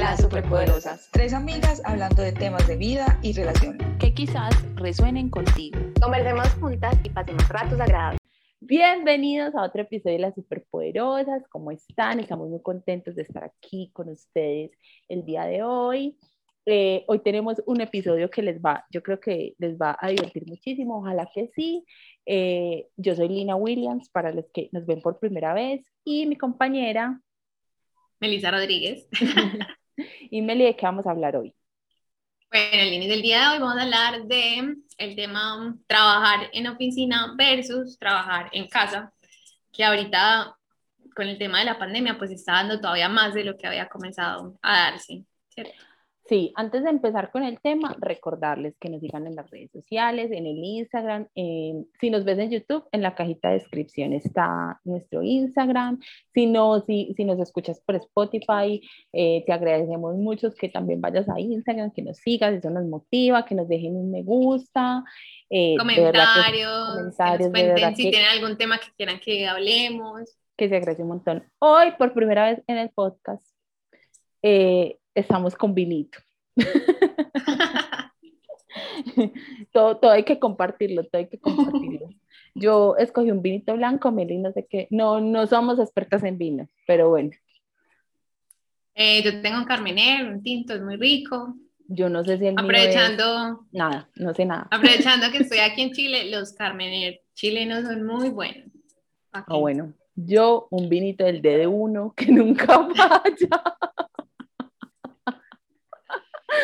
Las Superpoderosas. Tres amigas hablando de temas de vida y relaciones. Que quizás resuenen contigo. Conversemos juntas y pasemos ratos agradables. Bienvenidos a otro episodio de Las Superpoderosas. ¿Cómo están? Estamos muy contentos de estar aquí con ustedes el día de hoy. Eh, hoy tenemos un episodio que les va, yo creo que les va a divertir muchísimo, ojalá que sí. Eh, yo soy Lina Williams, para los que nos ven por primera vez, y mi compañera Melissa Rodríguez. y Meli, ¿de qué vamos a hablar hoy? Bueno, el inicio del día de hoy vamos a hablar de el tema trabajar en oficina versus trabajar en casa, que ahorita con el tema de la pandemia pues está dando todavía más de lo que había comenzado a darse, ¿cierto? Sí, antes de empezar con el tema, recordarles que nos sigan en las redes sociales, en el Instagram. si nos ves en YouTube, en la cajita de descripción está nuestro Instagram. Si no, si, si nos escuchas por Spotify, eh, te agradecemos mucho que también vayas a Instagram, que nos sigas, eso nos motiva, que nos dejen un me gusta. Eh, comentarios, comentarios que nos cuenten si tienen algún tema que quieran que hablemos. Que se agradece un montón. Hoy, por primera vez en el podcast, eh, estamos con vinito. todo, todo hay que compartirlo, todo hay que compartirlo. Yo escogí un vinito blanco, Meli, no sé qué, no, no somos expertas en vino, pero bueno. Eh, yo tengo un carmener, un tinto, es muy rico. Yo no sé si el Aprovechando. Nada, no sé nada. Aprovechando que estoy aquí en Chile, los carmener chilenos son muy buenos. Ah, bueno. Yo un vinito del DD1 que nunca falla.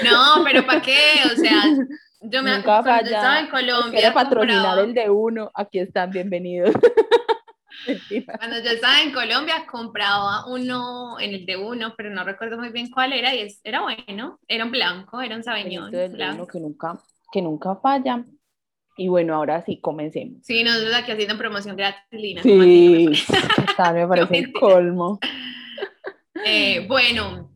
No, pero ¿para qué? O sea, yo me Nunca cuando estaba en Colombia. Quiero patrocinar el de uno, aquí están, bienvenidos. Cuando yo estaba en Colombia compraba uno en el de uno, pero no recuerdo muy bien cuál era y era bueno, era un blanco, era un sabeñón. Uno que nunca, que nunca falla. Y bueno, ahora sí, comencemos. Sí, nosotros aquí haciendo promoción gratis, Lina. Sí, me parece el colmo. Eh, bueno,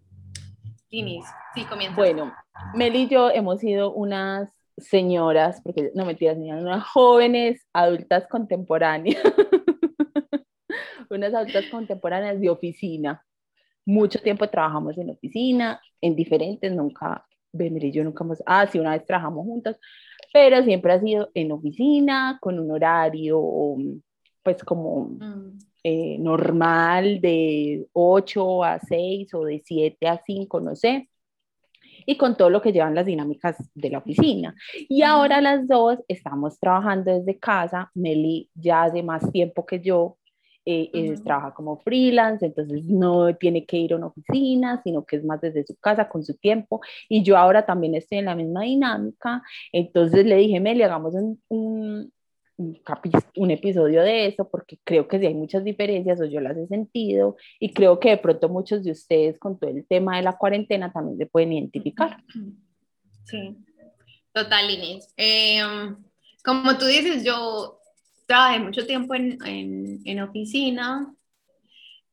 Linis, sí, comienza. Bueno, Mel y yo hemos sido unas señoras, porque no mentiras, unas jóvenes adultas contemporáneas, unas adultas contemporáneas de oficina. Mucho tiempo trabajamos en oficina, en diferentes, nunca, Mel y yo nunca hemos, ah, sí, una vez trabajamos juntas, pero siempre ha sido en oficina, con un horario, pues como... Mm. Eh, normal de 8 a 6 o de 7 a 5, no sé, y con todo lo que llevan las dinámicas de la oficina. Y ahora las dos estamos trabajando desde casa, Meli ya hace más tiempo que yo, eh, eh, trabaja como freelance, entonces no tiene que ir a una oficina, sino que es más desde su casa con su tiempo. Y yo ahora también estoy en la misma dinámica, entonces le dije, Meli, hagamos un, un, episodio de eso, porque creo que sí hay muchas diferencias o yo las he sentido y creo que de pronto muchos de ustedes con todo el tema de la cuarentena también se pueden identificar. Sí, total, Inés. Em, como tú dices, yo trabajé mucho tiempo en, en, en oficina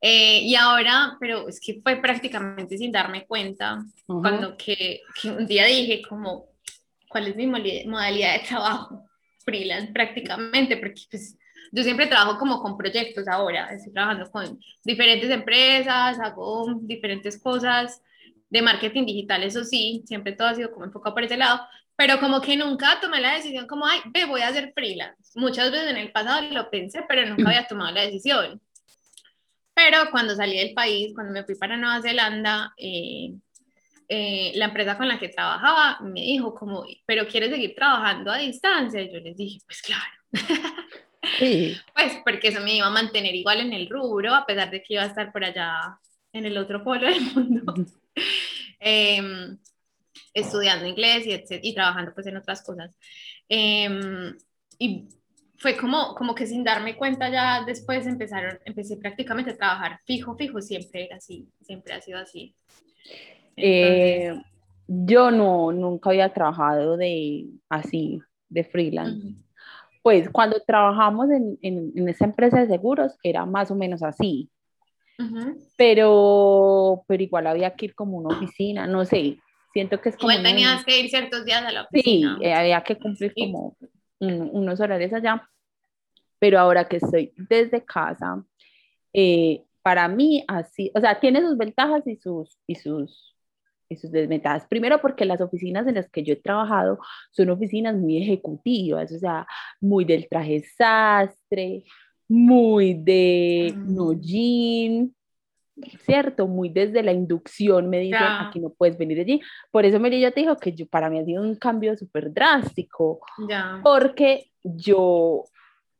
eh, y ahora, pero es que fue prácticamente sin darme cuenta, cuando que, que un día dije como, ¿cuál es mi modalidad de trabajo? Freelance prácticamente, porque pues, yo siempre trabajo como con proyectos ahora, estoy trabajando con diferentes empresas, hago diferentes cosas de marketing digital, eso sí, siempre todo ha sido como enfocado por ese lado, pero como que nunca tomé la decisión como, ay, ve, voy a hacer freelance. Muchas veces en el pasado lo pensé, pero nunca había tomado la decisión. Pero cuando salí del país, cuando me fui para Nueva Zelanda, eh, eh, la empresa con la que trabajaba me dijo como, pero ¿quieres seguir trabajando a distancia? Y yo les dije, pues claro. Sí. pues porque eso me iba a mantener igual en el rubro, a pesar de que iba a estar por allá en el otro polo del mundo, em, estudiando inglés y, y, trabajando pues en otras cosas. Em, y fue como, como que sin darme cuenta ya después empezaron, empecé prácticamente a trabajar fijo, fijo, siempre era así, siempre ha sido así. Eh, yo no, nunca había trabajado de así, de freelance. Pues cuando trabajamos en, en, esa empresa de seguros era más o menos así. pero, pero igual había que ir como una oficina, no sé, siento que es como... Igual tenías que ir ciertos días a la oficina. Sí, eh, había que cumplir como unos horarios allá, pero ahora que estoy desde casa, eh, para mí así, o sea, tiene sus ventajas y sus, y sus sus desventajas. Primero porque las oficinas en las que yo he trabajado son oficinas muy ejecutivas, o sea, muy del traje sastre, muy de no Mm. jean, ¿cierto? Muy desde la inducción me dicen, Ya. aquí no puedes venir allí. Por eso Meli yo te digo que yo, para mí ha sido un cambio súper drástico, Ya. porque yo,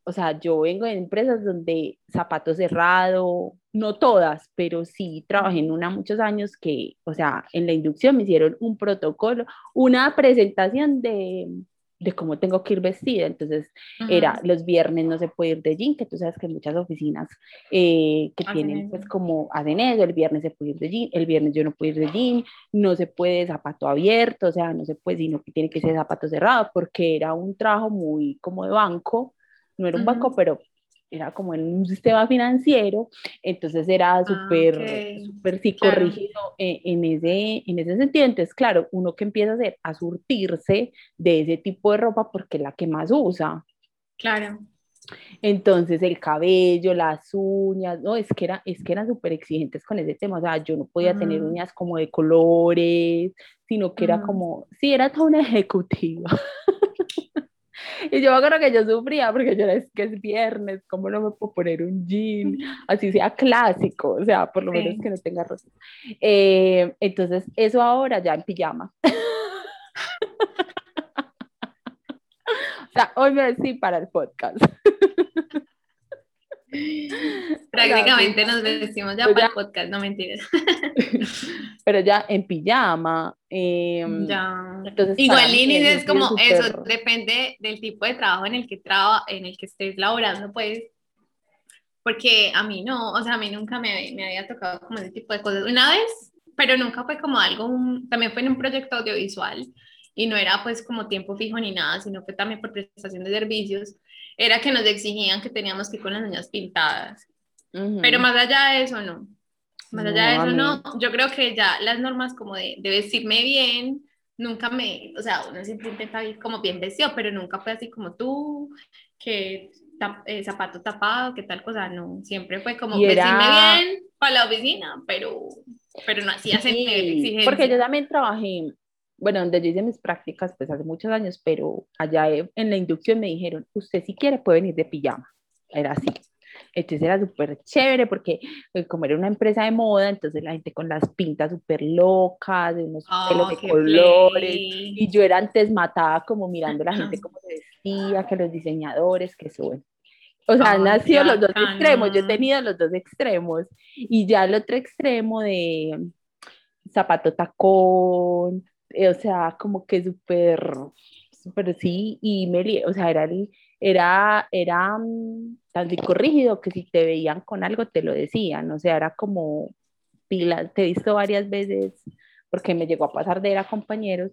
o sea, yo vengo de empresas donde zapato cerrado, no todas, pero sí trabajé en una muchos años que, o sea, en la inducción me hicieron un protocolo, una presentación de, de cómo tengo que ir vestida. Entonces, era Ujú. los viernes no se puede ir de jean, que tú sabes que muchas oficinas eh, que Hacen tienen eso. pues como hacen eso, el viernes se puede ir de jean, el viernes yo no puedo ir de jean, no se puede zapato abierto, o sea, no se puede, sino que tiene que ser zapato cerrado, porque era un trabajo muy como de banco, no era un banco, Ujú. pero era como en un sistema financiero, entonces era súper, ok, súper claro. psicorrígido en, en ese, en ese sentido. Entonces, claro, uno que empieza a hacer, a surtirse de ese tipo de ropa porque es la que más usa. Claro. Entonces, el cabello, las uñas, no, es que, era, es que eran súper exigentes con ese tema. O sea, yo no podía tener Mm. uñas como de colores, sino que era Mm. como, sí, era toda una ejecutiva. Y yo me acuerdo que yo sufría porque yo era, es que es viernes, ¿cómo no me puedo poner un jean? Así sea clásico, o sea, por lo menos que no tenga rosas. Eh, entonces, eso ahora ya en pijama. o sea, hoy me vestí para el podcast. Prácticamente nos vestimos ya Pues para ya. el podcast, no mentiras. Pero ya en pijama. eh, Ya. entonces, Igual, Linis, es como eso, depende del tipo de trabajo en el que traba, en el que estés laborando, pues. Porque a mí no, o sea, a mí nunca me, me había tocado como ese tipo de cosas. Una vez, pero nunca fue como algo, un- también fue en un proyecto audiovisual y no era pues como tiempo fijo ni nada, sino fue también por prestación de servicios. Era que nos exigían que teníamos que ir con las uñas pintadas. Ujú. Pero más allá de eso, no. Más No, allá de eso, no. Yo creo que ya las normas como de, de vestirme bien, nunca me, o sea, uno siempre intenta ir como bien vestido, pero nunca fue así como tú, que tap- eh, zapato tapado, que tal cosa, no. Siempre fue como era- vestirme bien para la oficina, pero, pero no hacía ese nivel de Sí, exigencia. porque yo también trabajé, bueno, donde yo hice mis prácticas pues hace muchos años, pero allá e- en la inducción me dijeron, usted si quiere puede venir de pijama, era así. Entonces era súper chévere porque pues, como era una empresa de moda, entonces la gente con las pintas súper locas, de unos pelos Oh, de qué colores, play. y yo era antes matada como mirando a la gente cómo se vestía, que los diseñadores, que suben. O sea, han Ay, nacido los dos extremos, yo he tenido los dos extremos. Y ya el otro extremo de zapato tacón, o sea, como que súper, súper sí, y me o sea, era, el- era, era mm, tan psicorrígido que si te veían con algo te lo decían, o sea, era como pila, te he visto varias veces, porque me llegó a pasar de ir a compañeros,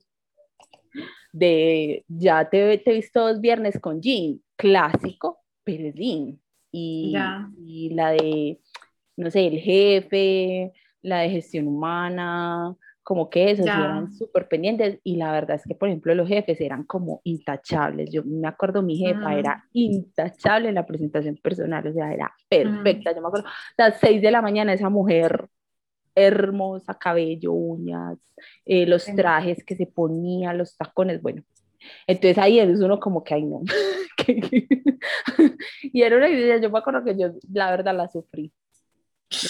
de ya te, te he visto dos viernes con jean, clásico, pero es jean. Y, Ya. y la de, no sé, el jefe, la de gestión humana, como que esos Ya. eran súper pendientes. Y la verdad es que, por ejemplo, los jefes eran como intachables. Yo me acuerdo, mi jefa Ujú. era intachable en la presentación personal, o sea, era perfecta. Yo me acuerdo, las 6 de la mañana, esa mujer hermosa, cabello, uñas, eh, los Sí. trajes que se ponía, los tacones, bueno. Entonces ahí es uno como que, ay no. y era una idea, yo me acuerdo que yo la verdad la sufrí.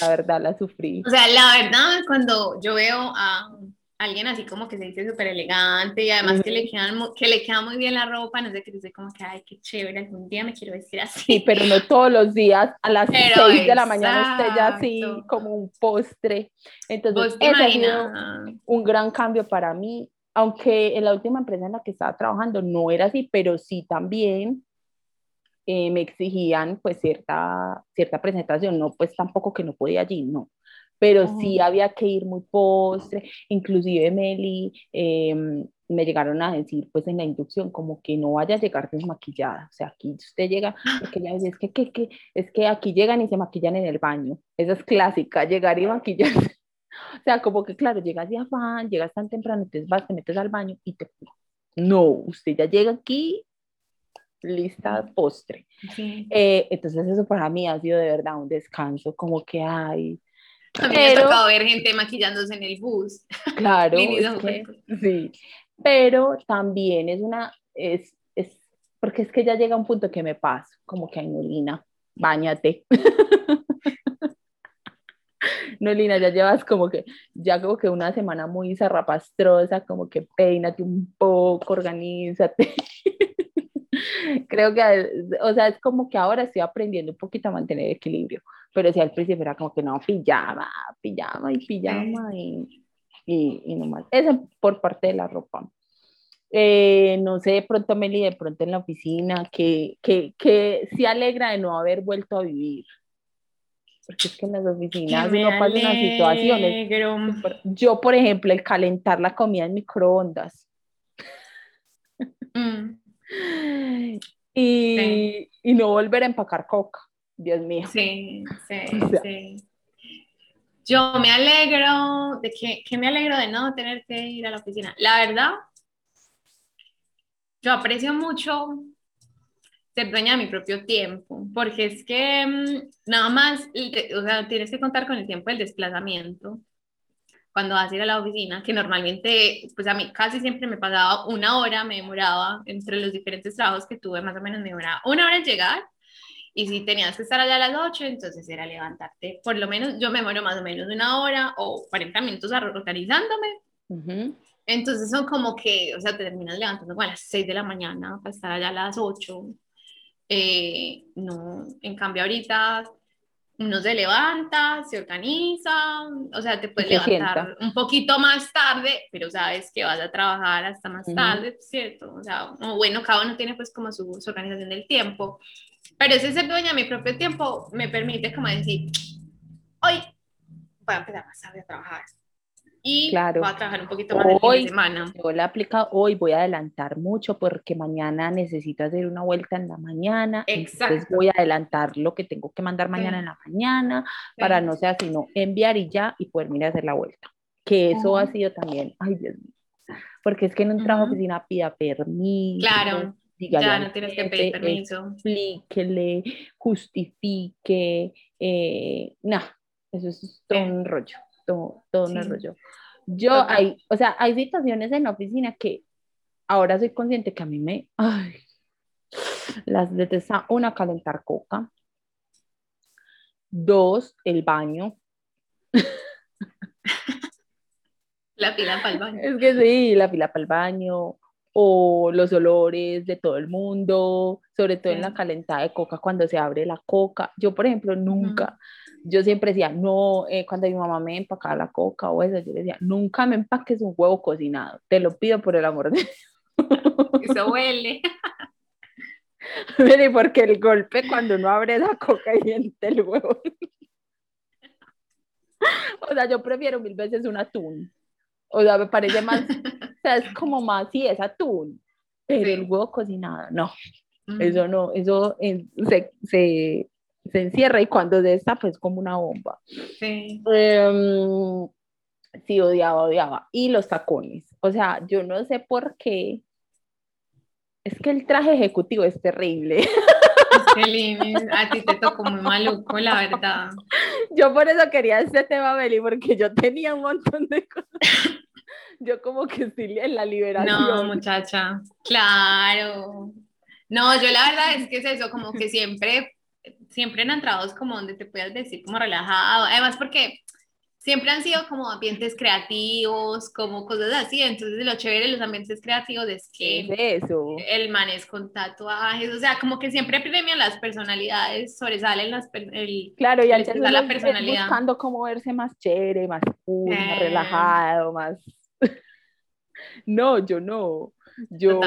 La verdad la sufrí. O sea, la verdad, cuando yo veo a alguien así como que se dice súper elegante y además que, le quedan que le queda muy bien la ropa, no sé qué, dice como que, ay, qué chévere, algún día me quiero vestir así. Sí, pero no todos los días, a las Pero 6 de la mañana esté ya así como un postre. Entonces, ese ha sido un gran cambio para mí, aunque en la última empresa en la que estaba trabajando no era así, pero sí también eh, me exigían pues cierta, cierta presentación, no pues tampoco que no podía allí, no, pero sí había que ir muy postre, inclusive Meli, eh, me llegaron a decir pues en la inducción como que no vaya a llegar desmaquillada, o sea, aquí usted llega, porque es que, que, que, es que aquí llegan y se maquillan en el baño, esa es clásica, llegar y maquillarse. O sea, como que claro, llegas de afán, llegas tan temprano, entonces vas, te metes al baño y te... No, usted ya llega aquí, lista postre. Sí. Eh, entonces eso para mí ha sido de verdad un descanso, como que hay... A mí me ha Pero- tocado ver gente maquillándose en el bus. Claro, es que- sí, pero también es una, es, es, porque es que ya llega un punto que me paso, como que, ay, no, Lina, bañate. No, Lina, ya llevas como que, ya como que una semana muy zarrapastrosa, como que peínate un poco, organízate. Creo que, o sea, es como que ahora estoy aprendiendo un poquito a mantener equilibrio, pero si al principio era como que no, pijama, pijama y pijama y, y, y nomás. Eso por parte de la ropa. Eh, no sé, de pronto Meli, de pronto en la oficina, que, que, que se alegra de no haber vuelto a vivir. Porque es que en las oficinas uno pasa unas situaciones. Yo, por ejemplo, el calentar la comida en microondas Mm, y, y no volver a empacar coca. Dios mío. Sí, sí, O sea. sí. Yo me alegro de que, que me alegro de no tener que ir a la oficina. La verdad, yo aprecio mucho ser dueña de mi propio tiempo, porque es que mm, nada más, o sea, tienes que contar con el tiempo del desplazamiento cuando vas a ir a la oficina, que normalmente, pues a mí casi siempre me pasaba una hora, me demoraba entre los diferentes trabajos que tuve, más o menos me demoraba una hora en llegar, y si tenías que estar allá a las 8, entonces era levantarte, por lo menos yo me demoro más o menos una hora o 40 minutos organizándome, Ujú. entonces son como que, o sea, te terminas levantando como a las 6 de la mañana para estar allá a las 8. Eh, no, en cambio ahorita uno se levanta, se organiza, o sea, te puedes levantar un poquito más tarde, pero sabes que vas a trabajar hasta más tarde, ¿cierto? O sea, bueno, cada uno tiene pues como su, su organización del tiempo, pero ese ser dueña de mi propio tiempo me permite como decir, hoy voy a empezar más tarde a trabajar y Claro. voy a trabajar un poquito más el fin Hoy- de semana. Yo le aplico hoy, voy a adelantar mucho porque mañana necesito hacer una vuelta en la mañana. Entonces Exacto. voy a adelantar lo que tengo que mandar mañana Sí. en la mañana para no sea sino enviar y ya y poder ir a hacer la vuelta. Que eso ha sido también, ay Dios mío. Porque es que en un trabajo de Ujú. oficina pida permiso, Claro, dígale ya no tienes que pedir permiso. explíquele, justifique, eh, no, eso es todo Sí. un rollo, todo, todo un Sí. rollo. Yo Total. hay, o sea, hay situaciones en la oficina que ahora soy consciente que a mí me, ay, las detesta, una, calentar coca, dos, el baño, La fila para el baño. es que sí, la fila para el baño, o los olores de todo el mundo, sobre todo en la calentada de coca cuando se abre la coca. Yo, por ejemplo, nunca, yo siempre decía, no, eh, cuando mi mamá me empacaba la coca o eso, yo le decía, nunca me empaques un huevo cocinado, te lo pido por el amor de Eso huele. Mire, porque el golpe cuando uno abre la coca y siente el huevo. O sea, yo prefiero mil veces un atún. O sea, me parece más, o sea, es como más, sí, es atún, pero Sí. el huevo cocinado, no, eso no, eso eh, se, se, se encierra y cuando se está, pues como una bomba. Sí. Em, sí, odiaba, odiaba. Y los tacones. O sea, yo no sé por qué. Es que el traje ejecutivo es terrible. Es que Lini, a ti te tocó muy maluco, la verdad. Yo por eso quería este tema, Beli, porque yo tenía un montón de cosas. Yo como que estoy en la liberación. No, muchacha. Claro. No, yo la verdad es que es eso, como que siempre, siempre en entrados como donde te puedas decir como relajado. Además, porque siempre han sido como ambientes creativos, como cosas así. Entonces, lo chévere de los ambientes creativos es ¿Qué que es eso? el man es con tatuajes, o sea, como que siempre premian las personalidades, sobresalen las el, Claro, y da uno la personalidad. buscando cómo verse más chévere, más cool, más Eh. relajado, más... No, yo no. Yo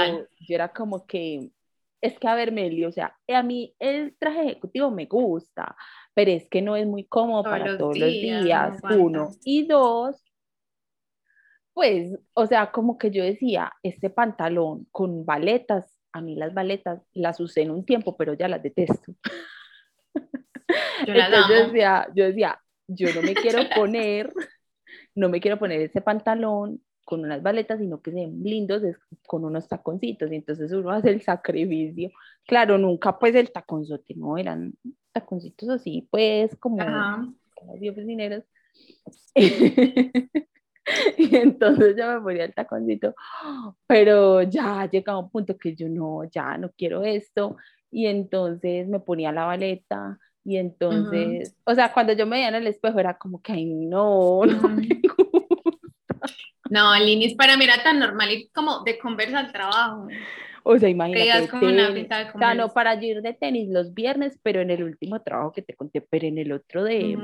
era como que, es que a ver, Meli, o sea, a mí el traje ejecutivo me gusta, pero es que no es muy cómodo Todos para los todos los días, no uno. Y dos, pues, o sea, como que yo decía, este pantalón con baletas, a mí las baletas las usé en un tiempo, pero ya las detesto. Yo Entonces yo decía, yo decía, yo no me quiero poner, no me quiero poner ese pantalón con unas baletas, sino que sean lindos es- con unos taconcitos. Y entonces uno hace el sacrificio. Claro, nunca pues el taconzote, no, eran taconcitos así, pues como, Ajá. como de oficineros. Y entonces yo me ponía el taconcito, pero ya llegaba un punto que yo no, ya no quiero esto. Y entonces me ponía la baleta. Y entonces, o sea, cuando yo me veía en el espejo era como que, ay, no, no me No, Linis, para mí era tan normal y como de conversa al trabajo. O sea, imagínate. como una de O sea, no para ir de tenis los viernes, pero en el último trabajo que te conté, pero en el otro de,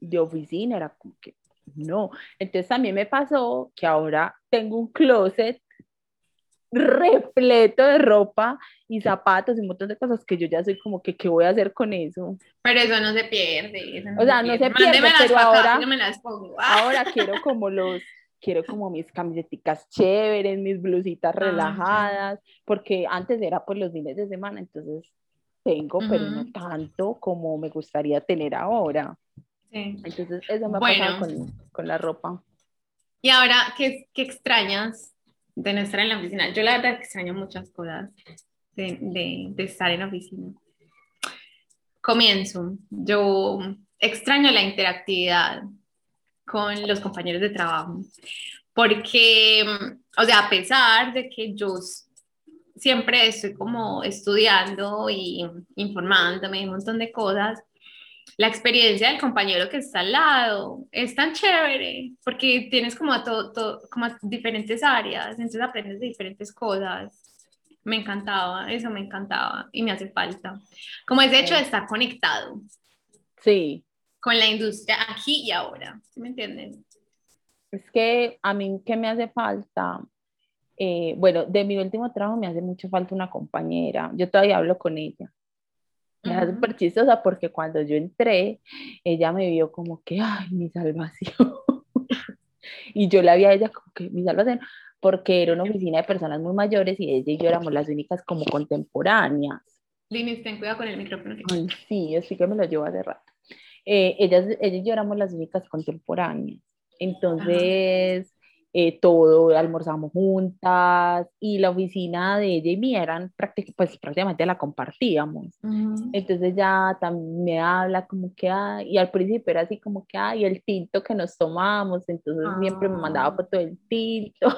de oficina era como que no. Entonces también me pasó que ahora tengo un closet repleto de ropa y zapatos y un montón de cosas que yo ya soy como que, ¿qué voy a hacer con eso? Pero eso no se pierde. eso O sea, no se pierde, pero. Ah, Ahora quiero como los, quiero como mis camisetas chéveres, mis blusitas Ah, relajadas, porque antes era por los fines de semana, entonces tengo, pero no tanto como me gustaría tener ahora. sí. Entonces eso me ha Bueno. pasado con, con la ropa. Y ahora, ¿qué, ¿qué extrañas de no estar en la oficina? Yo la verdad extraño muchas cosas de, de, de estar en la oficina. Comienzo. Yo extraño la interactividad con los compañeros de trabajo, porque, mm, o sea, a pesar de que yo siempre estoy como estudiando y informándome de un montón de cosas, la experiencia del compañero que está al lado es tan chévere porque tienes como, todo, todo- como diferentes áreas, entonces aprendes de diferentes cosas. Me encantaba, eso me encantaba y me hace falta. Como ese hecho de estar conectado Sí, con la industria aquí y ahora, ¿sí me entienden? es que a mí que me hace falta, eh, bueno, de mi último trabajo me hace mucho falta una compañera, yo todavía hablo con ella. Me hace Ujú. súper chistosa porque cuando yo entré, ella me vio como que, ay, mi salvación. y yo la vi a ella como que, mi salvación, porque era una oficina de personas muy mayores y ella y yo éramos las únicas como contemporáneas. Linis, ten cuidado con el micrófono. Ay, sí, así que me lo llevo hace rato. Eh, ellas, ella y yo éramos las únicas contemporáneas. Entonces, eh, todo, almorzamos juntas y la oficina de ella y mía eran prácticamente, pues prácticamente la compartíamos. Ujú. Entonces ya también me habla como que, ay, y al principio era así como que, ay, el tinto que nos tomamos, entonces siempre me mandaba Ah. foto del tinto.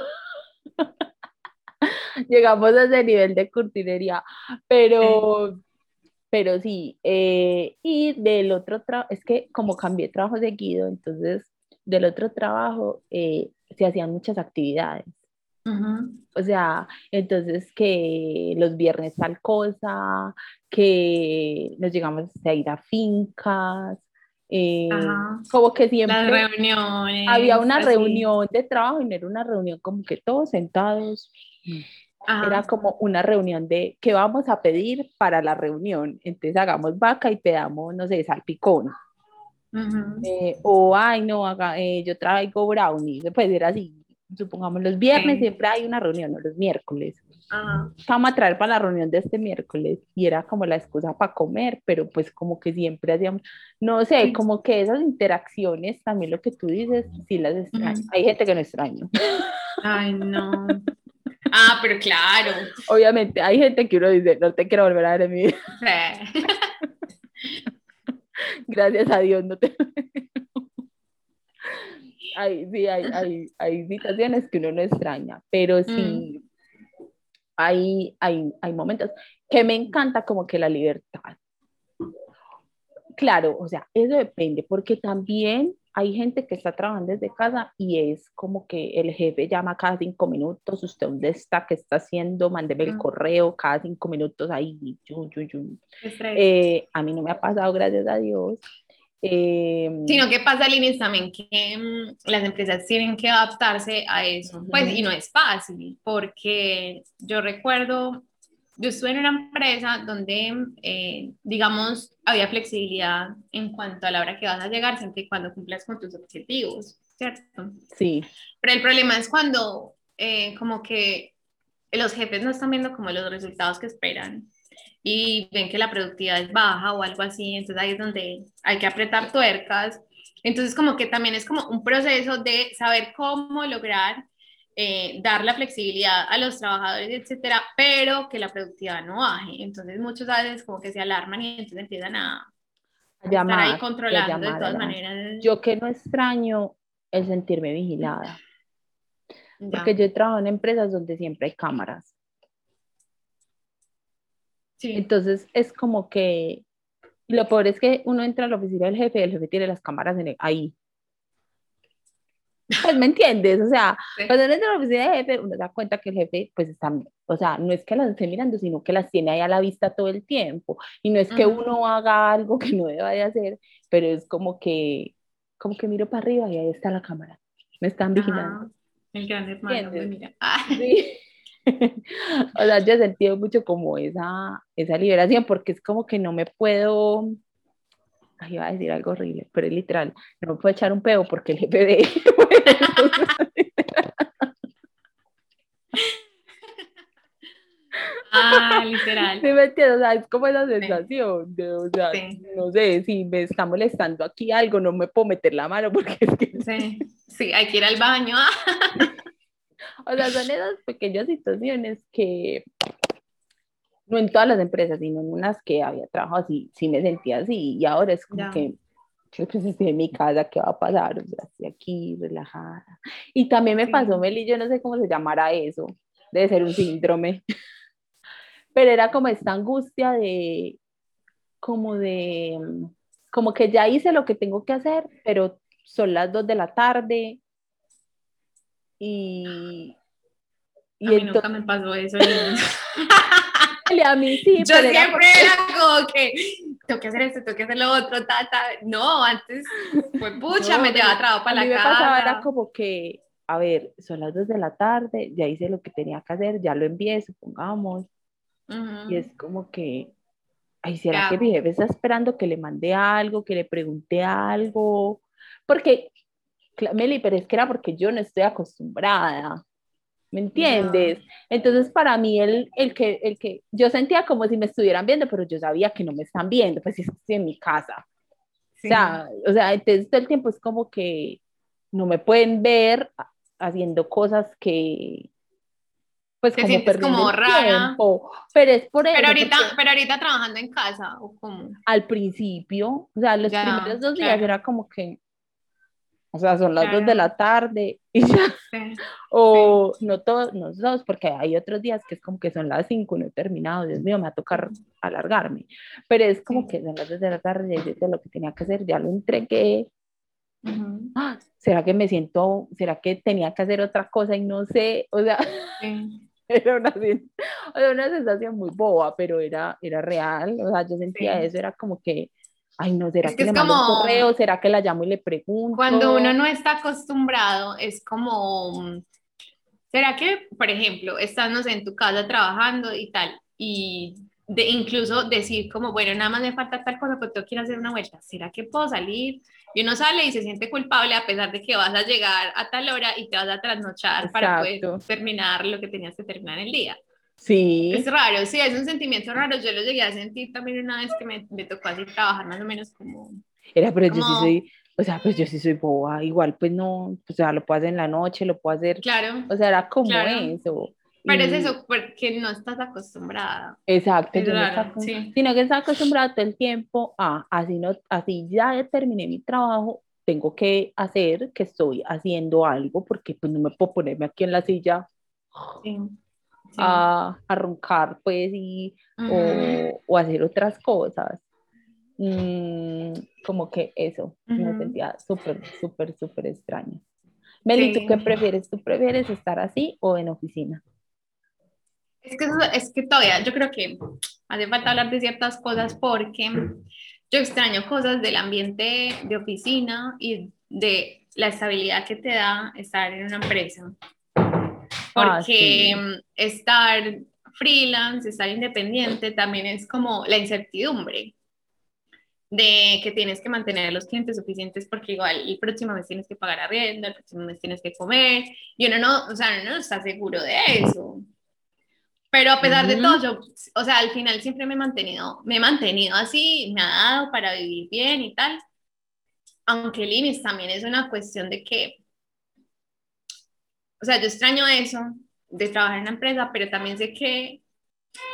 Llegamos a ese nivel de curtinería, pero, pero sí, eh, y del otro trabajo, es que como cambié trabajo seguido, entonces del otro trabajo eh, se hacían muchas actividades. O sea, entonces que los viernes tal cosa, que nos llegamos a ir a fincas, eh, como que Las siempre reuniones. había una así. reunión de trabajo y no era una reunión como que todos sentados, Ajá. era como una reunión de qué vamos a pedir para la reunión. Entonces hagamos vaca y pedamos, no sé, salpicón. Ujú. Eh, o, ay, no, haga, eh, yo traigo brownies. Pues era así. Supongamos los viernes siempre hay una reunión, o los miércoles. Ajá. Vamos a traer para la reunión de este miércoles. Y era como la excusa para comer, pero pues como que siempre hacíamos, no sé, Sí. como que esas interacciones, también lo que tú dices, sí las extraño. Ujú. Hay gente que no extraño. Ay, no. Ah, pero claro. Obviamente, hay gente que uno dice, no te quiero volver a ver en mi vida. Sí. Gracias a Dios, no te. hay, sí, hay, hay, hay situaciones que uno no extraña, pero sí hay, hay, hay momentos que me encanta como que la libertad. Claro, o sea, eso depende, porque también hay gente que está trabajando desde casa y es como que el jefe llama cada cinco minutos, usted dónde está, qué está haciendo, mándeme el Mm. correo cada cinco minutos ahí, yu, yu, yu. Estrés. Eh, a mí no me ha pasado, gracias a Dios. Eh, Sino que pasa, Linis, también que mm, las empresas tienen que adaptarse a eso. Pues, Ujú. y no es fácil, porque yo recuerdo, yo estuve en una empresa donde, eh, digamos, había flexibilidad en cuanto a la hora que vas a llegar, siempre y cuando cumplas con tus objetivos, ¿cierto? sí, Pero el problema es cuando, eh, como que los jefes no están viendo como los resultados que esperan y ven que la productividad es baja o algo así, entonces ahí es donde hay que apretar tuercas. Entonces como que también es como un proceso de saber cómo lograr eh, dar la flexibilidad a los trabajadores, etcétera, pero que la productividad no baje. Entonces muchos a veces como que se alarman y entonces empiezan a a estar llamar, ahí a controlando de llamar, a todas llamar. maneras. Yo que no extraño el sentirme vigilada. Ya. Porque yo he trabajado en empresas donde siempre hay cámaras. Sí. Entonces es como que lo peor es que uno entra a la oficina del jefe y el jefe tiene las cámaras en el- ahí. Pues me entiendes, o sea, Sí. cuando uno entra a la oficina del jefe, uno se da cuenta que el jefe, pues está, o sea, no es que las esté mirando, sino que las tiene ahí a la vista todo el tiempo. Y no es que uno haga algo que no deba de hacer, pero es como que, como que miro para arriba y ahí está la cámara. Me están vigilando. Ajá. El gran hermano, me mira. Ah, Sí. O sea, yo he sentido mucho como esa, esa liberación, porque es como que no me puedo, ay, iba a decir algo horrible, pero es literal, no me puedo echar un peo porque el jefe ah, literal. ¿Sí me entiendes? O sea, es como esa sensación de, o sea, Sí. no sé, si me está molestando aquí algo, no me puedo meter la mano porque es que, Sí, sí, hay que ir al baño. o sea, son esas pequeñas situaciones que no en todas las empresas, sino en unas que había trabajado así, sí me sentía así, y ahora es como Ya. que, yo pues estoy en mi casa, ¿qué va a pasar? O sea, estoy aquí relajada. Y también me pasó, Meli, yo no sé cómo se llamará eso, debe ser un síndrome, pero era como esta angustia de, como de, como que ya hice lo que tengo que hacer, pero son las dos de la tarde y... a mí nunca me pasó eso. a mí sí, Yo pero era siempre era como que tengo que hacer esto, tengo que hacer lo otro, ta, ta. No, antes fue pucha, No, me llevaba trabajo para la me pasaba, casa. era como que, a ver, son las 2 de la tarde, ya hice lo que tenía que hacer, ya lo envié, supongamos, y es como que, ay, ¿será ¿Qué que mi jefe está esperando que le mande algo, que le pregunte algo? Porque, Meli, pero es que era porque yo no estoy acostumbrada, ¿me entiendes? Entonces, para mí, el, el, que, el que yo sentía como si me estuvieran viendo, pero yo sabía que no me están viendo, pues estoy en mi casa. Sí. O sea, o sea, entonces todo el tiempo es como que no me pueden ver ha- haciendo cosas que pues Te como como rara. tiempo. Pero es por eso, pero ahorita, porque pero ahorita trabajando en casa, ¿o cómo? al principio, o sea, los Ya, primeros dos días claro. era como que, o sea, son las dos de Claro. la tarde y ya, Sí. o no todos, no todos, porque hay otros días que es como que son las cinco, no he terminado, Dios mío, me va a tocar alargarme, pero es como Sí. que son las dos de la tarde, ya hice lo que tenía que hacer, ya lo entregué, Ujú. ¡ah! ¿será que me siento, será que tenía que hacer otra cosa y no sé? O sea, era una, una sensación muy boba, pero era, era real, o sea, yo sentía eso, era como que, ay, no, ¿será Es que, que le mando un como- correo? ¿Será que la llamo y le pregunto? Cuando uno no está acostumbrado, es como, ¿será que, por ejemplo, estás, no sé, en tu casa trabajando y tal, y de incluso decir como, bueno, nada más me falta tal cosa, pero tengo que ir a hacer una vuelta, ¿será que puedo salir? Y uno sale y se siente culpable a pesar de que vas a llegar a tal hora y te vas a trasnochar para poder Exacto. terminar lo que tenías que terminar el día. Sí, Es raro, sí, es un sentimiento raro. Yo lo llegué a sentir también una vez que me, me tocó así trabajar más o menos como... era, pero yo sí como- soy, o sea, pues yo sí soy boba, igual, pues no, o sea, lo puedo hacer en la noche, lo puedo hacer, Claro, o sea, era como Claro. eso. pero es eso, porque no estás acostumbrada. Exacto, Es yo no raro, estaba- sí. sino que estaba acostumbrada todo el tiempo a, así, no, así ya terminé mi trabajo, tengo que hacer que estoy haciendo algo, porque pues no me puedo ponerme aquí en la silla Sí. A, a roncar, pues, y, o, o hacer otras cosas. Mm, como que eso, me sentía súper, súper, súper extraña. Meli, ¿tú Sí. qué prefieres? ¿Tú prefieres estar así o en oficina? Es que, eso- es que todavía yo creo que hace falta hablar de ciertas cosas porque yo extraño cosas del ambiente de oficina y de la estabilidad que te da estar en una empresa. Ah, Porque sí. mm, estar freelance, estar independiente, también es como la incertidumbre de que tienes que mantener a los clientes suficientes porque igual el próximo mes tienes que pagar arriendo, el próximo mes tienes que comer y uno no, o sea, uno no está seguro de eso. Pero a pesar de Ujú. todo, yo, o sea, al final siempre me he mantenido, me he mantenido así, me ha dado para vivir bien y tal. Aunque el INIS también es una cuestión de que, o sea, yo extraño eso de trabajar en una empresa, pero también sé que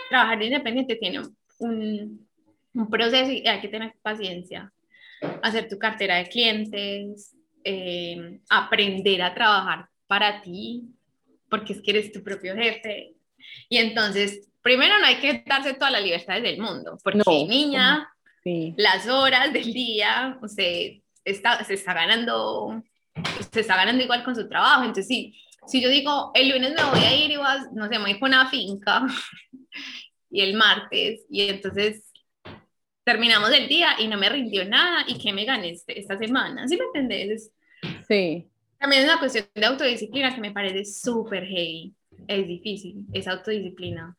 trabajar de independiente tiene un, un proceso y hay que tener paciencia. Hacer tu cartera de clientes, eh, aprender a trabajar para ti, porque es que eres tu propio jefe. Y entonces, primero no hay que darse todas las libertades del mundo, porque No. niña, Sí. las horas del día, usted está, se está ganando, se está ganando igual con su trabajo. Entonces, sí, si yo digo, el lunes me voy a ir y vas, no sé, me voy con una finca, y el martes, y entonces terminamos el día y no me rindió nada, ¿y qué me gané este- esta semana? ¿Sí me entendés? Sí. También es una cuestión de autodisciplina que me parece súper heavy. Es difícil, es autodisciplina.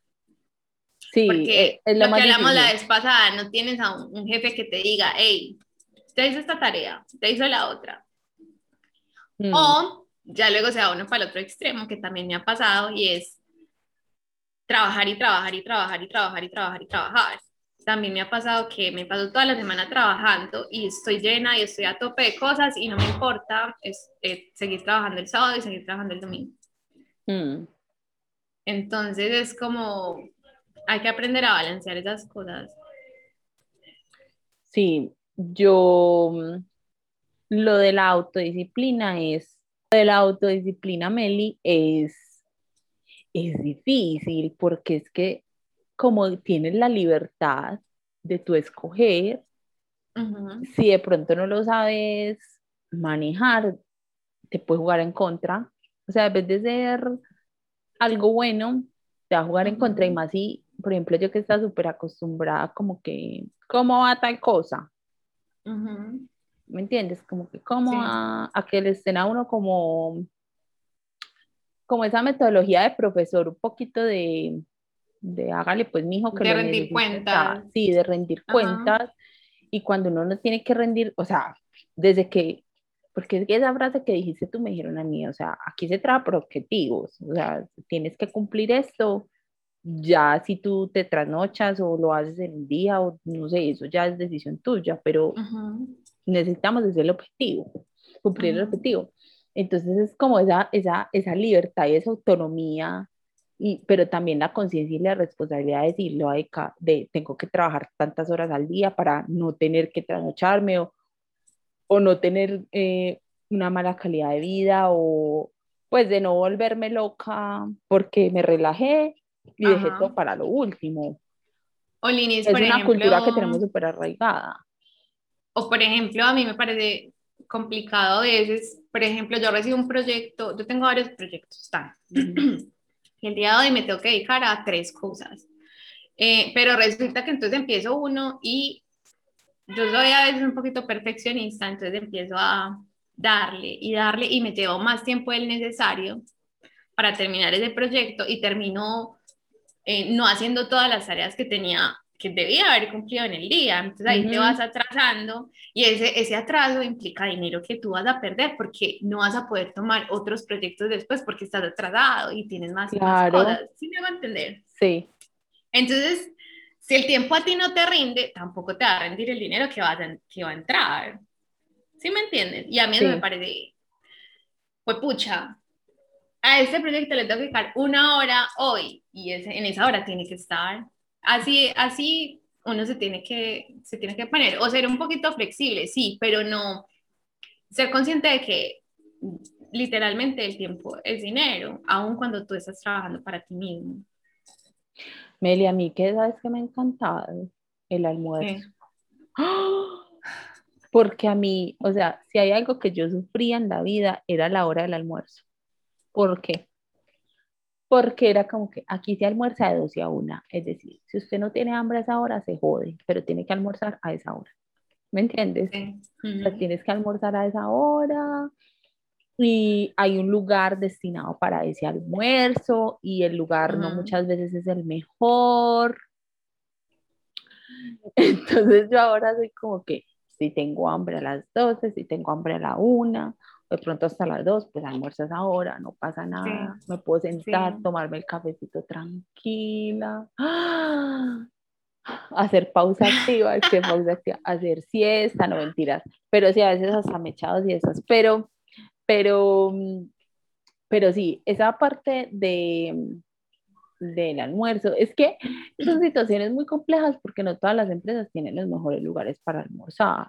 Sí, Porque eh, es lo, lo más que hablamos la difícil. vez pasada, no tienes a un, un jefe que te diga, hey, te hizo esta tarea, te hizo la otra. Mm, O ya luego se va uno para el otro extremo, que también me ha pasado, y es trabajar y trabajar y trabajar y trabajar y trabajar y trabajar. También me ha pasado que me paso toda la semana trabajando y estoy llena y estoy a tope de cosas y no me importa es, eh, seguir trabajando el sábado y seguir trabajando el domingo. mm. Entonces es como, hay que aprender a balancear esas cosas. Sí, yo lo de la autodisciplina es, de la autodisciplina, Meli, es, es difícil porque es que como tienes la libertad de tu escoger, si de pronto no lo sabes manejar, te puede jugar en contra. O sea, en vez de ser algo bueno, te va a jugar en contra y más si, por ejemplo, yo que está súper acostumbrada como que, ¿cómo va tal cosa? ujú. ¿Me entiendes? Como que, ¿cómo Sí. a, a que le estén a uno como, como esa metodología de profesor, un poquito de, de hágale pues mijo que De rendir cuentas. ya". Sí, de rendir Ajá. cuentas. Y cuando uno no tiene que rendir, o sea, desde que, porque es que esa frase que dijiste tú me dijeron a mí, o sea, aquí se trata por objetivos, o sea, tienes que cumplir esto, ya si tú te trasnochas o lo haces en un día o no sé, eso ya es decisión tuya, pero. Necesitamos ese el objetivo, cumplir el objetivo. Entonces es como esa, esa, esa libertad y esa autonomía, y, pero también la conciencia y la responsabilidad de decirlo, de, de tengo que trabajar tantas horas al día para no tener que trasnocharme o, o no tener eh, una mala calidad de vida o pues de no volverme loca porque me relajé y dejé Ajá. todo para lo último. O Linis, Es por una ejemplo, cultura que tenemos súper arraigada. O por ejemplo, a mí me parece complicado a veces, por ejemplo, yo recibo un proyecto, yo tengo varios proyectos, tan. Y el día de hoy me tengo que dedicar a tres cosas. Eh, pero resulta que entonces empiezo uno y yo soy a veces un poquito perfeccionista, entonces empiezo a darle y darle y me llevo más tiempo del necesario para terminar ese proyecto y termino eh, no haciendo todas las tareas que tenía, que debía haber cumplido en el día. Entonces ahí te Ujú. vas atrasando y ese, ese atraso implica dinero que tú vas a perder porque no vas a poder tomar otros proyectos después porque estás atrasado y tienes más, más Claro. cosas. ¿Sí me hago entender? Sí, Entonces, si el tiempo a ti no te rinde, tampoco te va a rendir el dinero que, vas a- que va a entrar. ¿Sí me entiendes? Y a mí eso Sí. me parece, pues pucha, a este proyecto le tengo que dedicar una hora hoy y ese, en esa hora tiene que estar. Así, así uno se tiene, que, se tiene que poner, o ser un poquito flexible, sí, pero no ser consciente de que literalmente el tiempo es dinero, aun cuando tú estás trabajando para ti mismo. Meli, a mí que sabes que me ha encantado el almuerzo. ¡Ah! Porque a mí, o sea, si hay algo que yo sufría en la vida era la hora del almuerzo. ¿Por qué? Porque era como que aquí se almuerza de 12 a 1. Es decir, si usted no tiene hambre a esa hora, se jode, pero tiene que almorzar a esa hora. ¿Me entiendes? Sí. O sea, tienes que almorzar a esa hora y hay un lugar destinado para ese almuerzo y el lugar no Ujú. muchas veces es el mejor. Entonces yo ahora soy como que si tengo hambre a las 12, si tengo hambre a la 1, de pronto hasta las 2, pues almuerzas ahora, no pasa nada, me puedo sentar, sí. tomarme el cafecito tranquila. ¡Ah! hacer pausa activa, que pausa activa, hacer siesta, no mentiras, pero sí, a veces hasta me echado siestas, pero, pero, pero sí, esa parte de del almuerzo, es que son situaciones muy complejas porque no todas las empresas tienen los mejores lugares para almorzar.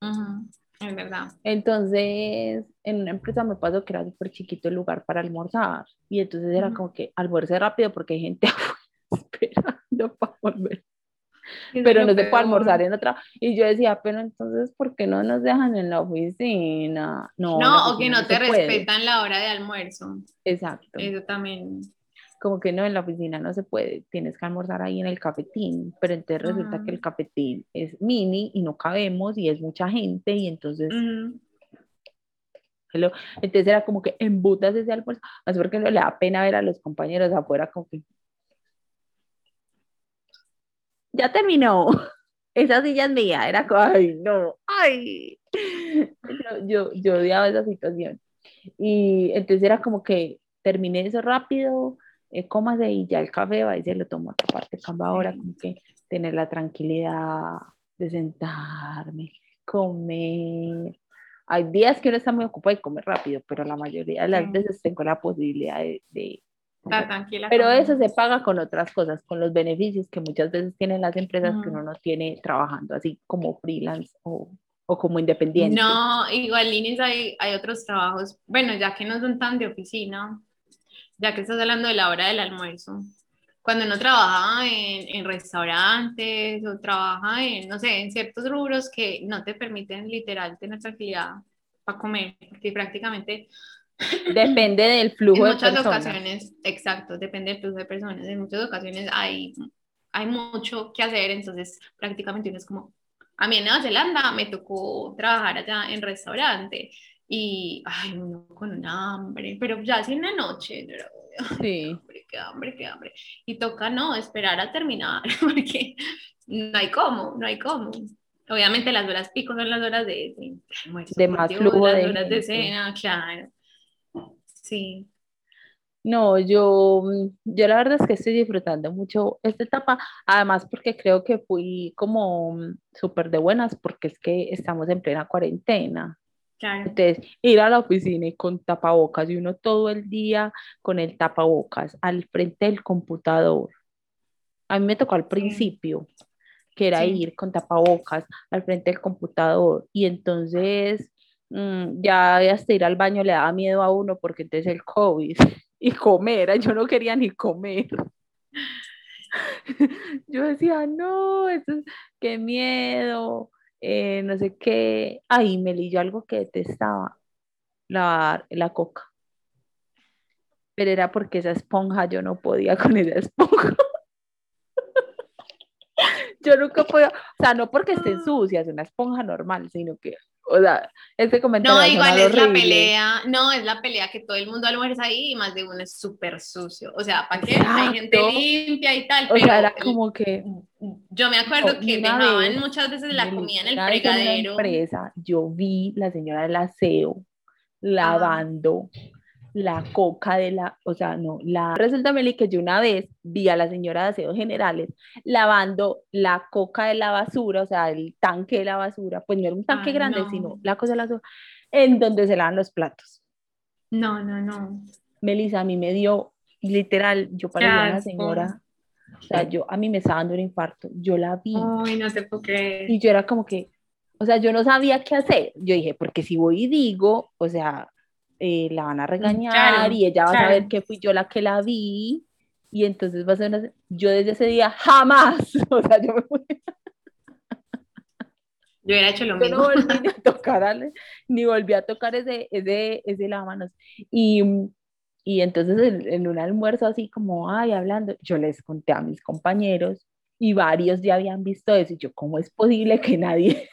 Ujú. Es verdad. Entonces, en una empresa me pasó que era súper chiquito el lugar para almorzar. Y entonces era como que almuerce rápido porque hay gente esperando para volver. Pero no se puede almorzar en otra. Y yo decía, pero entonces, ¿por qué no nos dejan en la oficina? No, la No, o que no te puede. respetan la hora de almuerzo. Exacto. Eso también. Como que no, en la oficina no se puede. Tienes que almorzar ahí en el cafetín. Pero entonces resulta que el Ah. cafetín es mini y no cabemos y es mucha gente. Y entonces Ujú. Hello. Entonces era como que embutas ese almuerzo, más porque no le da pena ver a los compañeros afuera como que ya terminó, esa silla es mía, era como, ay, no, ay, yo, yo, yo odiaba esa situación. Y entonces era como que terminé eso rápido, eh, cómase y ya el café va y se lo tomo a otra parte, cambio ahora como que tener la tranquilidad de sentarme, comer. Hay días que uno está muy ocupado y come rápido, pero la mayoría de las Sí. veces tengo la posibilidad de, de Está tranquila. pero eso se paga con otras cosas, con los beneficios que muchas veces tienen las empresas que Ujú. uno no tiene trabajando así como freelance o, o como independiente. No, igual, Linis, hay, hay otros trabajos, bueno, ya que no son tan de oficina, ya que estás hablando de la hora del almuerzo. Cuando uno trabaja en, en restaurantes o trabaja en, no sé, en ciertos rubros que no te permiten literal tener tranquilidad para comer, porque prácticamente Depende del flujo en de muchas personas. ocasiones, exacto, depende del flujo de personas, en muchas ocasiones hay, hay mucho que hacer, entonces prácticamente uno es como, a mí en Nueva Zelanda me tocó trabajar allá en restaurante y, ay, uno con hambre, pero ya así en la noche, yo era, Sí. hambre, qué hambre, qué hambre, y toca no, esperar a terminar, porque no hay cómo, no hay cómo. Obviamente las horas pico son las horas de, de más flujo las de horas de cena, claro. Sí. No, yo, yo la verdad es que estoy disfrutando mucho esta etapa, además porque creo que fui como súper de buenas porque es que estamos en plena cuarentena. Claro. Entonces, ir a la oficina y con tapabocas y uno todo el día con el tapabocas al frente del computador. A mí me tocó al principio, que era Sí. ir con tapabocas al frente del computador y entonces mm, ya hasta ir al baño le daba miedo a uno porque entonces el COVID y comer, yo no quería ni comer. Yo decía, no, eso es, qué miedo, eh, no sé qué. Ay, Meli, yo algo que detestaba, la, la coca. Pero era porque esa esponja, yo no podía con esa esponja. Yo nunca podía, o sea, no porque esté sucia, es una esponja normal, sino que, o sea, este comentario No, igual es la pelea, no, es la pelea que todo el mundo almuerza ahí y más de uno es súper sucio. O sea, ¿para qué? Hay gente limpia y tal, O pero sea, era como que yo me acuerdo No, que dejaban vez, muchas veces la comida en el en una fregadero. empresa, yo vi la señora del aseo lavando la coca de la, o sea, no, la, resulta, Meli, que yo una vez vi a la señora de aseos generales lavando la coca de la basura, o sea, el tanque de la basura, pues no era un tanque Ay, grande, no. sino la cosa de la basura, en donde se lavan los platos. No, no, no. Melissa, a mí me dio, literal, yo parecía una señora, o sea, yo, a mí me estaba dando un infarto, yo la vi. Ay, no te puedo creer. Y yo era como que, o sea, yo no sabía qué hacer. Yo dije, porque si voy y digo, o sea, eh, la van a regañar Claro, y ella va a saber que fui yo la que la vi. Y entonces va a ser una... Yo desde ese día jamás, o sea, yo, me fui- Yo hubiera hecho lo yo mismo. no volví ni a tocar, ni volví a tocar ese, ese, ese lavamanos. Y, y entonces en, en un almuerzo así como, ay, hablando, yo les conté a mis compañeros y varios ya habían visto eso. Y yo, ¿cómo es posible que nadie...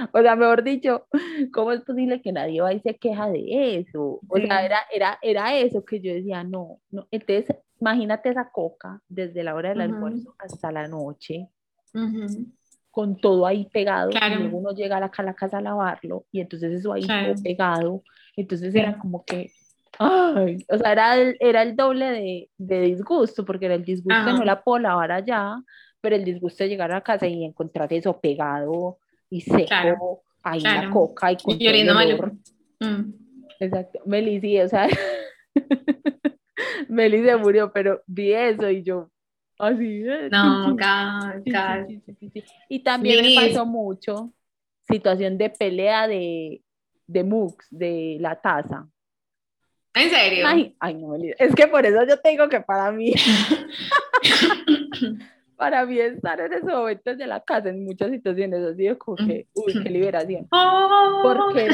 O sea, mejor dicho, ¿cómo es posible que nadie va y se queja de eso? O sea, Sí. era, era, era eso que yo decía, no, no. Entonces, imagínate esa coca desde la hora del Ujú. almuerzo hasta la noche, Ujú. con todo ahí pegado, Claro. y luego uno llega a la, a la casa a lavarlo, y entonces eso ahí Claro. todo pegado, entonces Sí. era como que, ay, o sea, era el, era el doble de, de disgusto, porque era el disgusto de no Ajá. la puedo lavar allá, pero el disgusto de llegar a la casa y encontrar eso pegado y seco, Claro. la Claro. coca y con Y olor. Mm. Exacto, Meli, sí, o sea, Meli se murió, pero vi eso y yo, así, eh, No, Sí, sí, sí. Y también me pasó mucho. situación de pelea de, de MOOCs, de la taza. ¿En serio? Ay, ay, no, es que por eso yo tengo que para mí, para mí estar en esos momentos de la casa, en muchas situaciones, así de como que, uy, qué liberación. Oh. Porque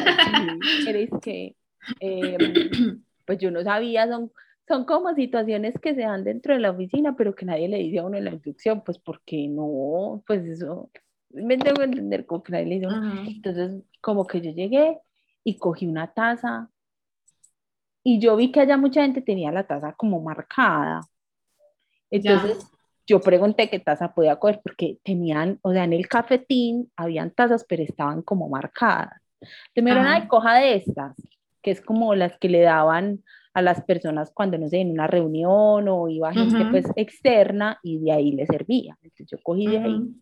eres que, em, pues yo no sabía, son, son como situaciones que se dan dentro de la oficina, pero que nadie le dice a uno en la inducción, pues porque no, pues eso, me tengo que entender como que nadie le dice a uno. Ajá. Entonces, como que yo llegué y cogí una taza y yo vi que allá mucha gente tenía la taza como marcada. Entonces, yo pregunté qué taza podía coger porque tenían, o sea, en el cafetín habían tazas, pero estaban como marcadas. Dijeron, Ajá. ay, coja de estas, que es como las que le daban a las personas cuando, no sé, en una reunión o iba gente Ujú. pues externa y de ahí le servía. Entonces yo cogí de ahí. Ujú.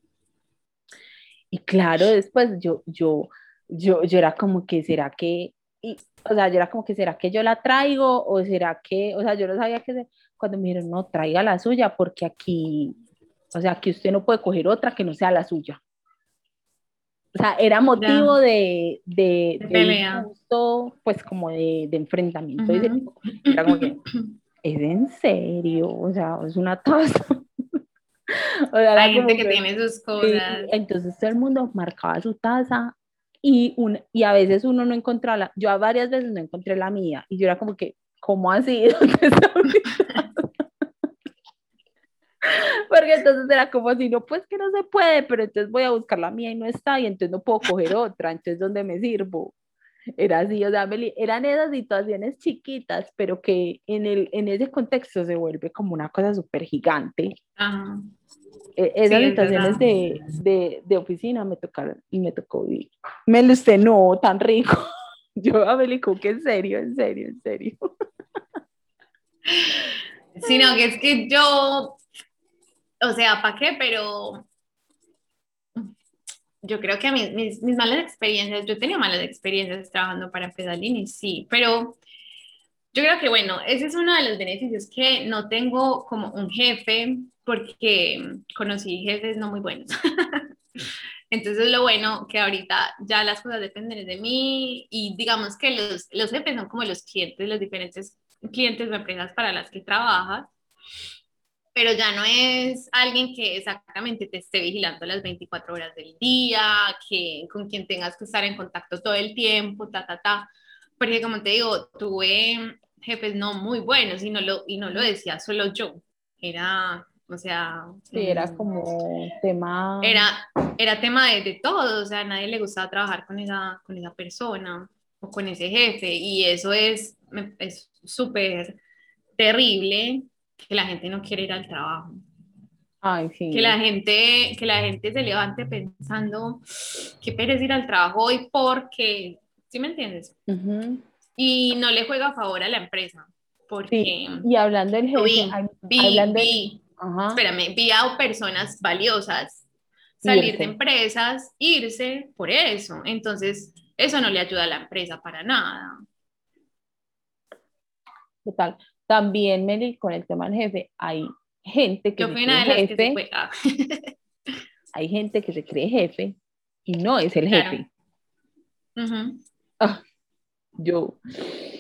Y claro, después yo, yo, yo, yo era como que, ¿será que, y, o sea, yo era como que, ¿será que yo la traigo? O será que, o sea, yo no sabía que, se- cuando me dijeron, no, traiga la suya, porque aquí, o sea, aquí usted no puede coger otra que no sea la suya. O sea, era motivo de, de, De de pelea. disgusto, pues como de, de enfrentamiento. de Ujú. tipo. Era como que, ¿es en serio? O sea, es una taza. O sea, Hay gente como que tiene sus Sí, cosas. entonces todo el mundo marcaba su taza y, un, y a veces uno no encontraba la, yo a varias veces no encontré la mía y yo era como que, ¿cómo así? Porque entonces era como así, no, pues que no se puede, pero entonces voy a buscar la mía y no está y entonces no puedo coger otra, entonces ¿dónde me sirvo? Era así, o sea, Meli, eran esas situaciones chiquitas, pero que en, el, en ese contexto se vuelve como una cosa súper gigante. Ajá. Eh, esas Sí, es situaciones de, de, de oficina me tocaron y me tocó vivir. Mel, usted no, tan rico. Yo a Meli que en serio, en serio, en serio. Sino que es que yo, o sea, ¿para qué? Pero yo creo que mis, mis malas experiencias, yo tenido malas experiencias trabajando para Pesalini, sí, pero yo creo que, bueno, ese es uno de los beneficios que no tengo como un jefe, porque conocí jefes no muy buenos. Entonces, lo bueno que ahorita ya las cosas dependen de mí y digamos que los, los jefes son como los clientes, los diferentes clientes o empresas para las que trabajas, pero ya no es alguien que exactamente te esté vigilando las 24 horas del día, que con quien tengas que estar en contacto todo el tiempo, ta, ta, ta, porque como te digo, tuve jefes no muy buenos y no lo, y no lo decía solo yo, era, o sea... Sí, era mm, como tema. era, era tema de, de todo, o sea, a nadie le gustaba trabajar con esa, con esa persona o con ese jefe y eso es me- es súper terrible que la gente no quiere ir al trabajo, Ay, sí. que la gente, que la gente se levante pensando que pereza ir al trabajo hoy porque, ¿sí me entiendes? Y no le juega a favor a la empresa, porque Sí, y hablando del jefe, vi, vi, hablando del- vi, ajá, espérame, vi a personas valiosas salir Irse. de empresas, irse por eso. Entonces, eso no le ayuda a la empresa para nada. total. También, Meli, con el tema del jefe, hay gente que se cree las que se jefe, ah, hay gente que se cree jefe y no es el Claro. jefe. ujú, Yo,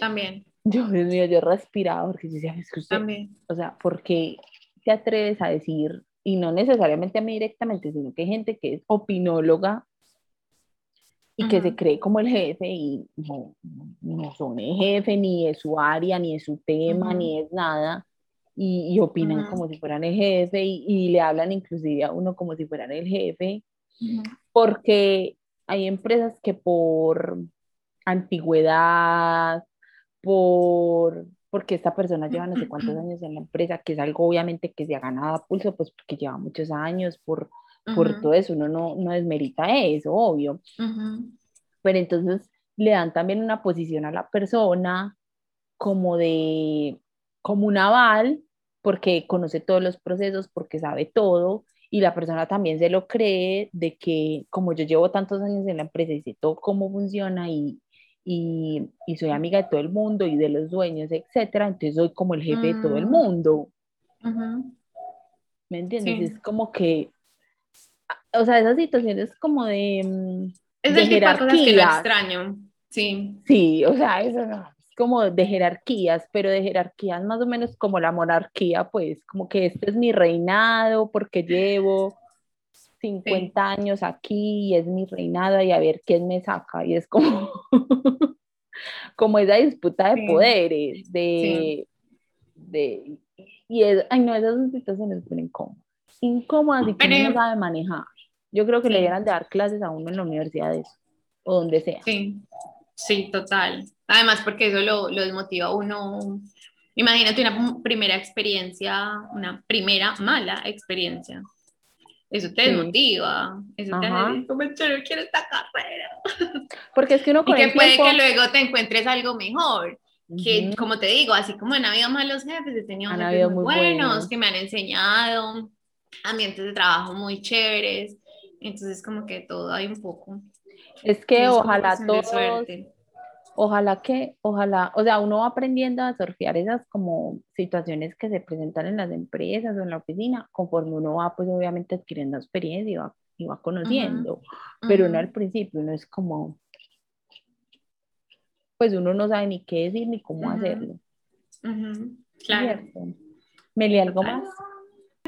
También, yo, Dios mío, yo respiraba porque yo decía, es que usted, también. o sea, ¿por qué te atreves a decir, y no necesariamente a mí directamente, sino que hay gente que es opinóloga y que se cree como el jefe y no, no- son el jefe, ni es su área, ni es su tema, Ujú. ni es nada, y, y opinan Ujú. como si fueran el jefe y, y le hablan inclusive a uno como si fueran el jefe, porque hay empresas que por antigüedad, por porque esta persona lleva no sé cuántos años en la empresa, que es algo obviamente que se ha ganado a pulso, pues porque lleva muchos años, por, por ujú, todo eso, uno no, no desmerita eso, obvio, ujú, pero entonces le dan también una posición a la persona como de, como un aval, porque conoce todos los procesos, porque sabe todo, y la persona también se lo cree de que como yo llevo tantos años en la empresa y sé todo cómo funciona y, y, y soy amiga de todo el mundo y de los dueños, etcétera, entonces soy como el jefe de todo el Mm. mundo, ujú. ¿me entiendes? Sí. Es como que, o sea, esa situación es como de, mm, Es de el tipo de cosas que jerarquías. extraño. Sí. Sí, o sea, eso no, es como de jerarquías, pero de jerarquías más o menos como la monarquía, pues, como que este es mi reinado porque llevo 50 años aquí y es mi reinado y a ver quién me saca. Y es como, como esa disputa de Sí. poderes, de, de, y es, ay no, esas son situaciones súper incómodas, incómodas y que no sabe manejar. Yo creo que le dieran de dar clases a uno en la universidad de eso, o donde sea. Sí, sí, total. Además, porque eso lo, lo desmotiva a uno. Imagínate una primera experiencia, una primera mala experiencia. Eso te Sí. desmotiva. Eso te hace decir, como yo no quiero esta carrera. Porque es que uno Y con que el puede tiempo... que luego te encuentres algo mejor. Que, como te digo, así como han habido malos jefes, he tenido Han jefes habido muy muy buenos, buenos. que me han enseñado, ambientes de trabajo muy chéveres. Entonces, como que todo hay un poco. Es que ojalá todos, ojalá que, ojalá, o sea, uno va aprendiendo a surfear esas como situaciones que se presentan en las empresas o en la oficina, conforme uno va, pues obviamente adquiriendo experiencia y va, y va conociendo, pero uno Ujú. al principio uno es como, pues uno no sabe ni qué decir ni cómo hacerlo, Claro. ¿cierto? Meli, ¿algo más?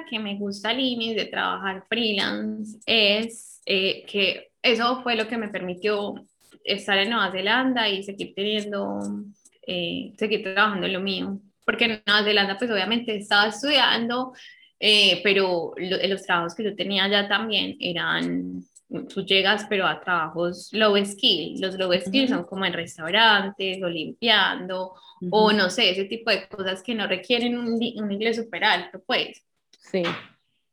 Que me gusta inicio de trabajar freelance es eh, que eso fue lo que me permitió estar en Nueva Zelanda y seguir teniendo, eh, seguir trabajando en lo mío. Porque en Nueva Zelanda, pues obviamente estaba estudiando, eh, pero lo- los trabajos que yo tenía allá también eran, tú llegas, pero a trabajos low skill. Los low skill Ujú. son como en restaurantes o limpiando o Ujú. no sé, ese tipo de cosas que no requieren un, un inglés súper alto, pues. Sí,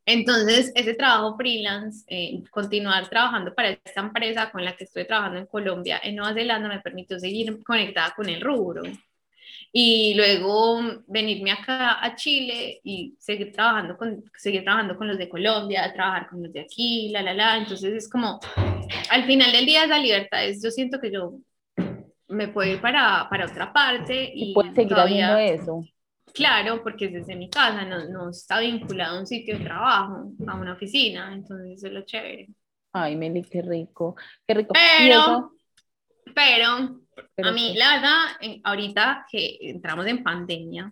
Entonces, ese trabajo freelance, eh, continuar trabajando para esta empresa con la que estoy trabajando en Colombia, en Nueva Zelanda, me permitió seguir conectada con el rubro. Y luego mm, venirme acá a Chile y seguir trabajando con, seguir trabajando con los de Colombia, trabajar con los de aquí, la, la, la. Entonces es como, al final del día esa libertad es, yo siento que yo me puedo ir para, para otra parte y y puedes seguir todavía, haciendo eso. Claro, porque es desde mi casa, no, no está vinculado a un sitio de trabajo, a una oficina, entonces eso es lo chévere. Ay, Meli, qué rico, qué rico. Y Pero, pero, pero a mí, la verdad, ahorita que entramos en pandemia,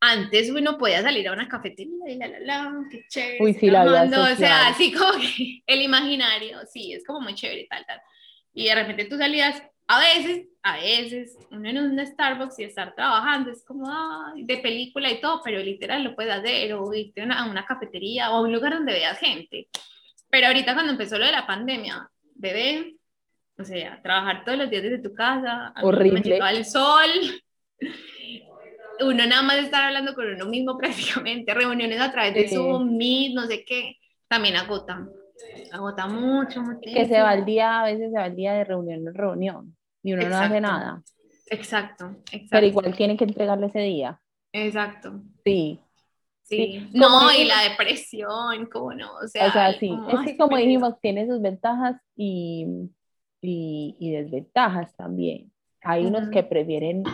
antes uno podía salir a una cafetería y la, la, la, qué chévere. Uy, sí, la vida O sea, así como que el imaginario, sí, es como muy chévere, tal, tal. Y de repente tú salías, a veces, a veces, uno en un Starbucks y estar trabajando es como ay, de película y todo, pero literal lo puedes hacer, o irte a una, a una cafetería o a un lugar donde veas gente. Pero ahorita cuando empezó lo de la pandemia, bebé, o sea, trabajar todos los días desde tu casa, Horrible. el sol, uno nada más estar hablando con uno mismo prácticamente, reuniones a través de Sí. Zoom, Meet, no sé qué, también agota, agota mucho, mucho. que se va el día, a veces se va el día de reunión en reunión y uno no hace Exacto. nada, Exacto, exacto. pero igual tiene que entregarle ese día. Exacto. Sí, Sí. Sí, No, y la depresión, ¿cómo no? O sea, o sea, sí, es que como dijimos, tiene sus ventajas y, y, y desventajas también. Hay unos Ujú. que prefieren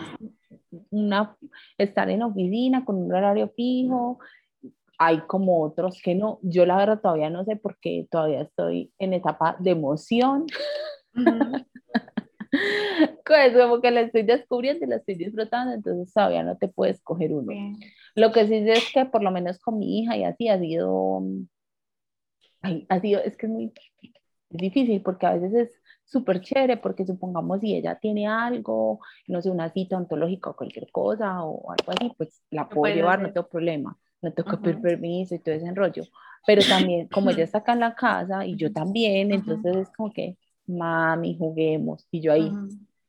una, estar en oficina con un horario fijo, hay como otros que no. Yo la verdad todavía no sé porque todavía estoy en etapa de emoción. Ujú. Pues como que la estoy descubriendo y la estoy disfrutando, entonces todavía no te puedes escoger uno. Sí. Lo que sí sé es que por lo menos con mi hija y así ha sido, ay, ha sido, es que es muy es difícil porque a veces es súper chévere porque supongamos si ella tiene algo, no sé, una cita ontológica o cualquier cosa o algo así, pues la puedo llevar, no hacer. tengo problema, no que pedir permiso y todo ese enrollo. Pero también, como ella está acá en la casa y yo también, entonces es como que, mami, juguemos. Y yo ahí,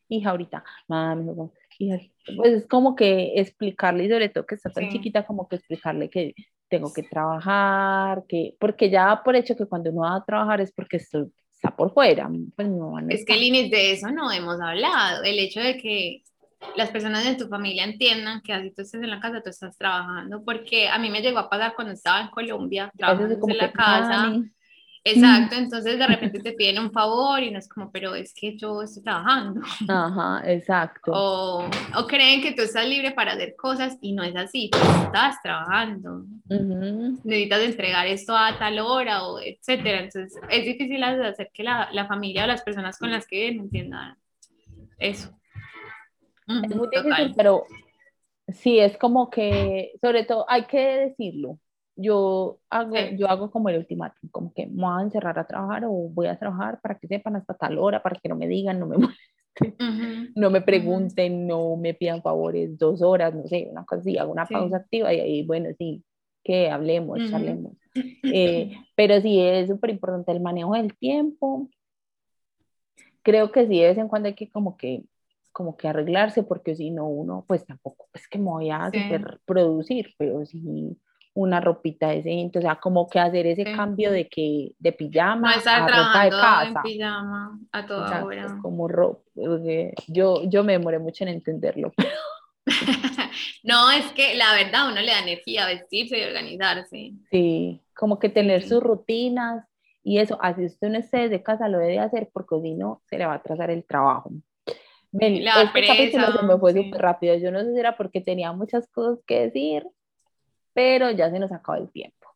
hija, ahorita, mami, juguemos. Hija, pues es como que explicarle, y sobre todo que está tan Sí. chiquita, como que explicarle que tengo que trabajar, que, porque ya por hecho que cuando uno va a trabajar es porque esto está por fuera, pues mi mamá no Es que, está. Linis, de eso no hemos hablado. El hecho de que las personas de tu familia entiendan que así tú estés en la casa, tú estás trabajando. Porque a mí me llegó a pasar cuando estaba en Colombia, trabajando en la casa. Exacto, entonces de repente te piden un favor y no es como, pero es que yo estoy trabajando. Ajá, exacto. O, o creen que tú estás libre para hacer cosas y no es así, tú estás trabajando. Necesitas entregar esto a tal hora o etcétera. Entonces es difícil hacer que la, la familia o las personas con las que viven entiendan eso. Es muy difícil, total. pero sí, es como que, sobre todo, hay que decirlo. Yo hago, Sí. yo hago como el ultimátum, como que me voy a encerrar a trabajar o voy a trabajar para que sepan hasta tal hora, para que no me digan, no me, molesten, no me pregunten, no me pidan favores dos horas, no sé, una cosa así, hago una Sí. pausa activa y ahí, bueno, sí, que hablemos, Ujú. charlemos. Eh, pero sí es súper importante el manejo del tiempo. Creo que sí, de vez en cuando hay que como que, como que arreglarse, porque si no uno, pues tampoco es que me voy a Sí. producir, pero sí una ropita decente, o sea, como que hacer ese Sí. cambio de que de No pijama estar a ropa de en casa. pijama a toda Exacto, hora. como ropa. porque Yo, yo me demoré mucho en entenderlo. no, es que la verdad a uno le da energía vestirse y organizarse. Sí, como que tener Sí. sus rutinas y eso, así usted no esté desde casa, lo debe hacer porque si no, se le va a atrasar el trabajo. Meli, La este capítulo se pereza, me fue sí. súper rápido. Yo no sé si era porque tenía muchas cosas que decir, pero ya se nos acabó el tiempo.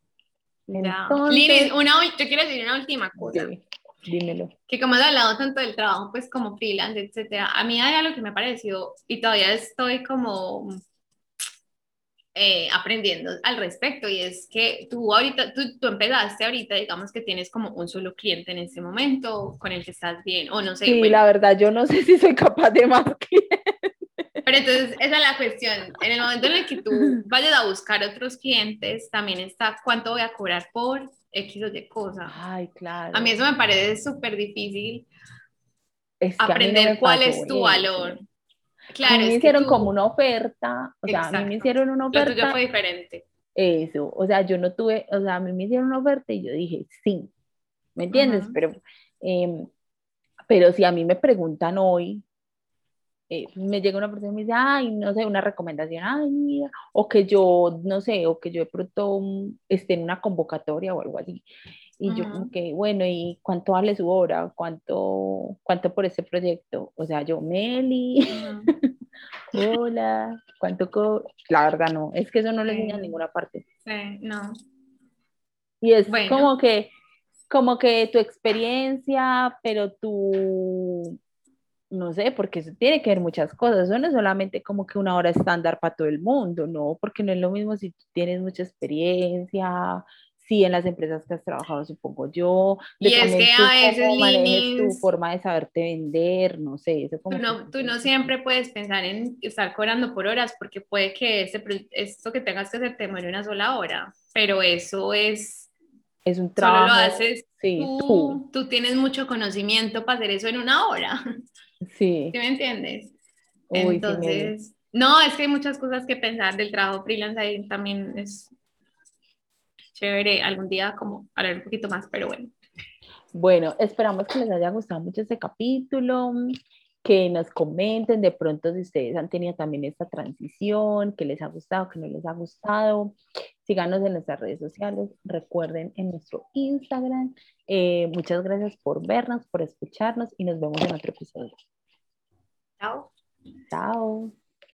Entonces, Liris, una, yo quiero decir una última cosa. sí, dímelo. que como hemos hablado tanto del trabajo, pues como freelance, etcétera, a mí hay algo que me ha parecido y todavía estoy como eh, aprendiendo al respecto y es que tú ahorita, tú, tú empezaste ahorita, digamos que tienes como un solo cliente en este momento con el que estás bien, o no sé, Sí, bueno, la verdad, yo no sé si soy capaz de más que... pero entonces esa es la cuestión, en el momento en el que tú vayas a buscar otros clientes, también está cuánto voy a cobrar por X o Y cosa. Ay, claro. A mí eso me parece súper difícil Es que no aprender me cuál es tu eso. A mí me hicieron tú- como una oferta, o sea, a mí me hicieron una Lo tuyo oferta, fue diferente. eso, o sea, yo no tuve, o sea, a mí me hicieron una oferta y yo dije, sí, ¿me entiendes? Ujú. Pero, em, pero si a mí me preguntan hoy, eh, me llega una persona y me dice, ay, no sé, una recomendación, ay, mira, o que yo, no sé, o que yo de pronto mm, esté en una convocatoria o algo así. Y yo como que, bueno, ¿y cuánto vale su hora? ¿Cuánto, cuánto por este proyecto? O sea, yo, Meli, hola, ¿cuánto co La verdad no, es que eso no lo enseñan en Sí. ninguna parte. Sí, no. Y es Bueno. como que, como que tu experiencia, pero tu, no sé, porque eso tiene que ver muchas cosas. Eso no es solamente como que una hora estándar para todo el mundo, no, porque no es lo mismo si tú tienes mucha experiencia, si en las empresas que has trabajado, supongo yo, de Y es que a veces, manejes tu forma de saberte vender, no sé, eso como Tú no, tú no siempre puedes pensar en estar cobrando por horas porque puede que ese, esto que tengas que hacer te muere una sola hora, pero eso es, es un solo trabajo. lo haces sí, tú, tú, tú tienes mucho conocimiento para hacer eso en una hora, sí. ¿sí me entiendes? Uy, sí, Meli. Entonces, no, es que hay muchas cosas que pensar del trabajo freelance ahí también es chévere algún día como hablar un poquito más, pero bueno. Bueno, esperamos que les haya gustado mucho este capítulo, que nos comenten de pronto si ustedes han tenido también esta transición, que les ha gustado, que no les ha gustado. Síganos en nuestras redes sociales, recuerden en nuestro Instagram. Eh, muchas gracias por vernos, por escucharnos y nos vemos en otro episodio. Chao. Chao.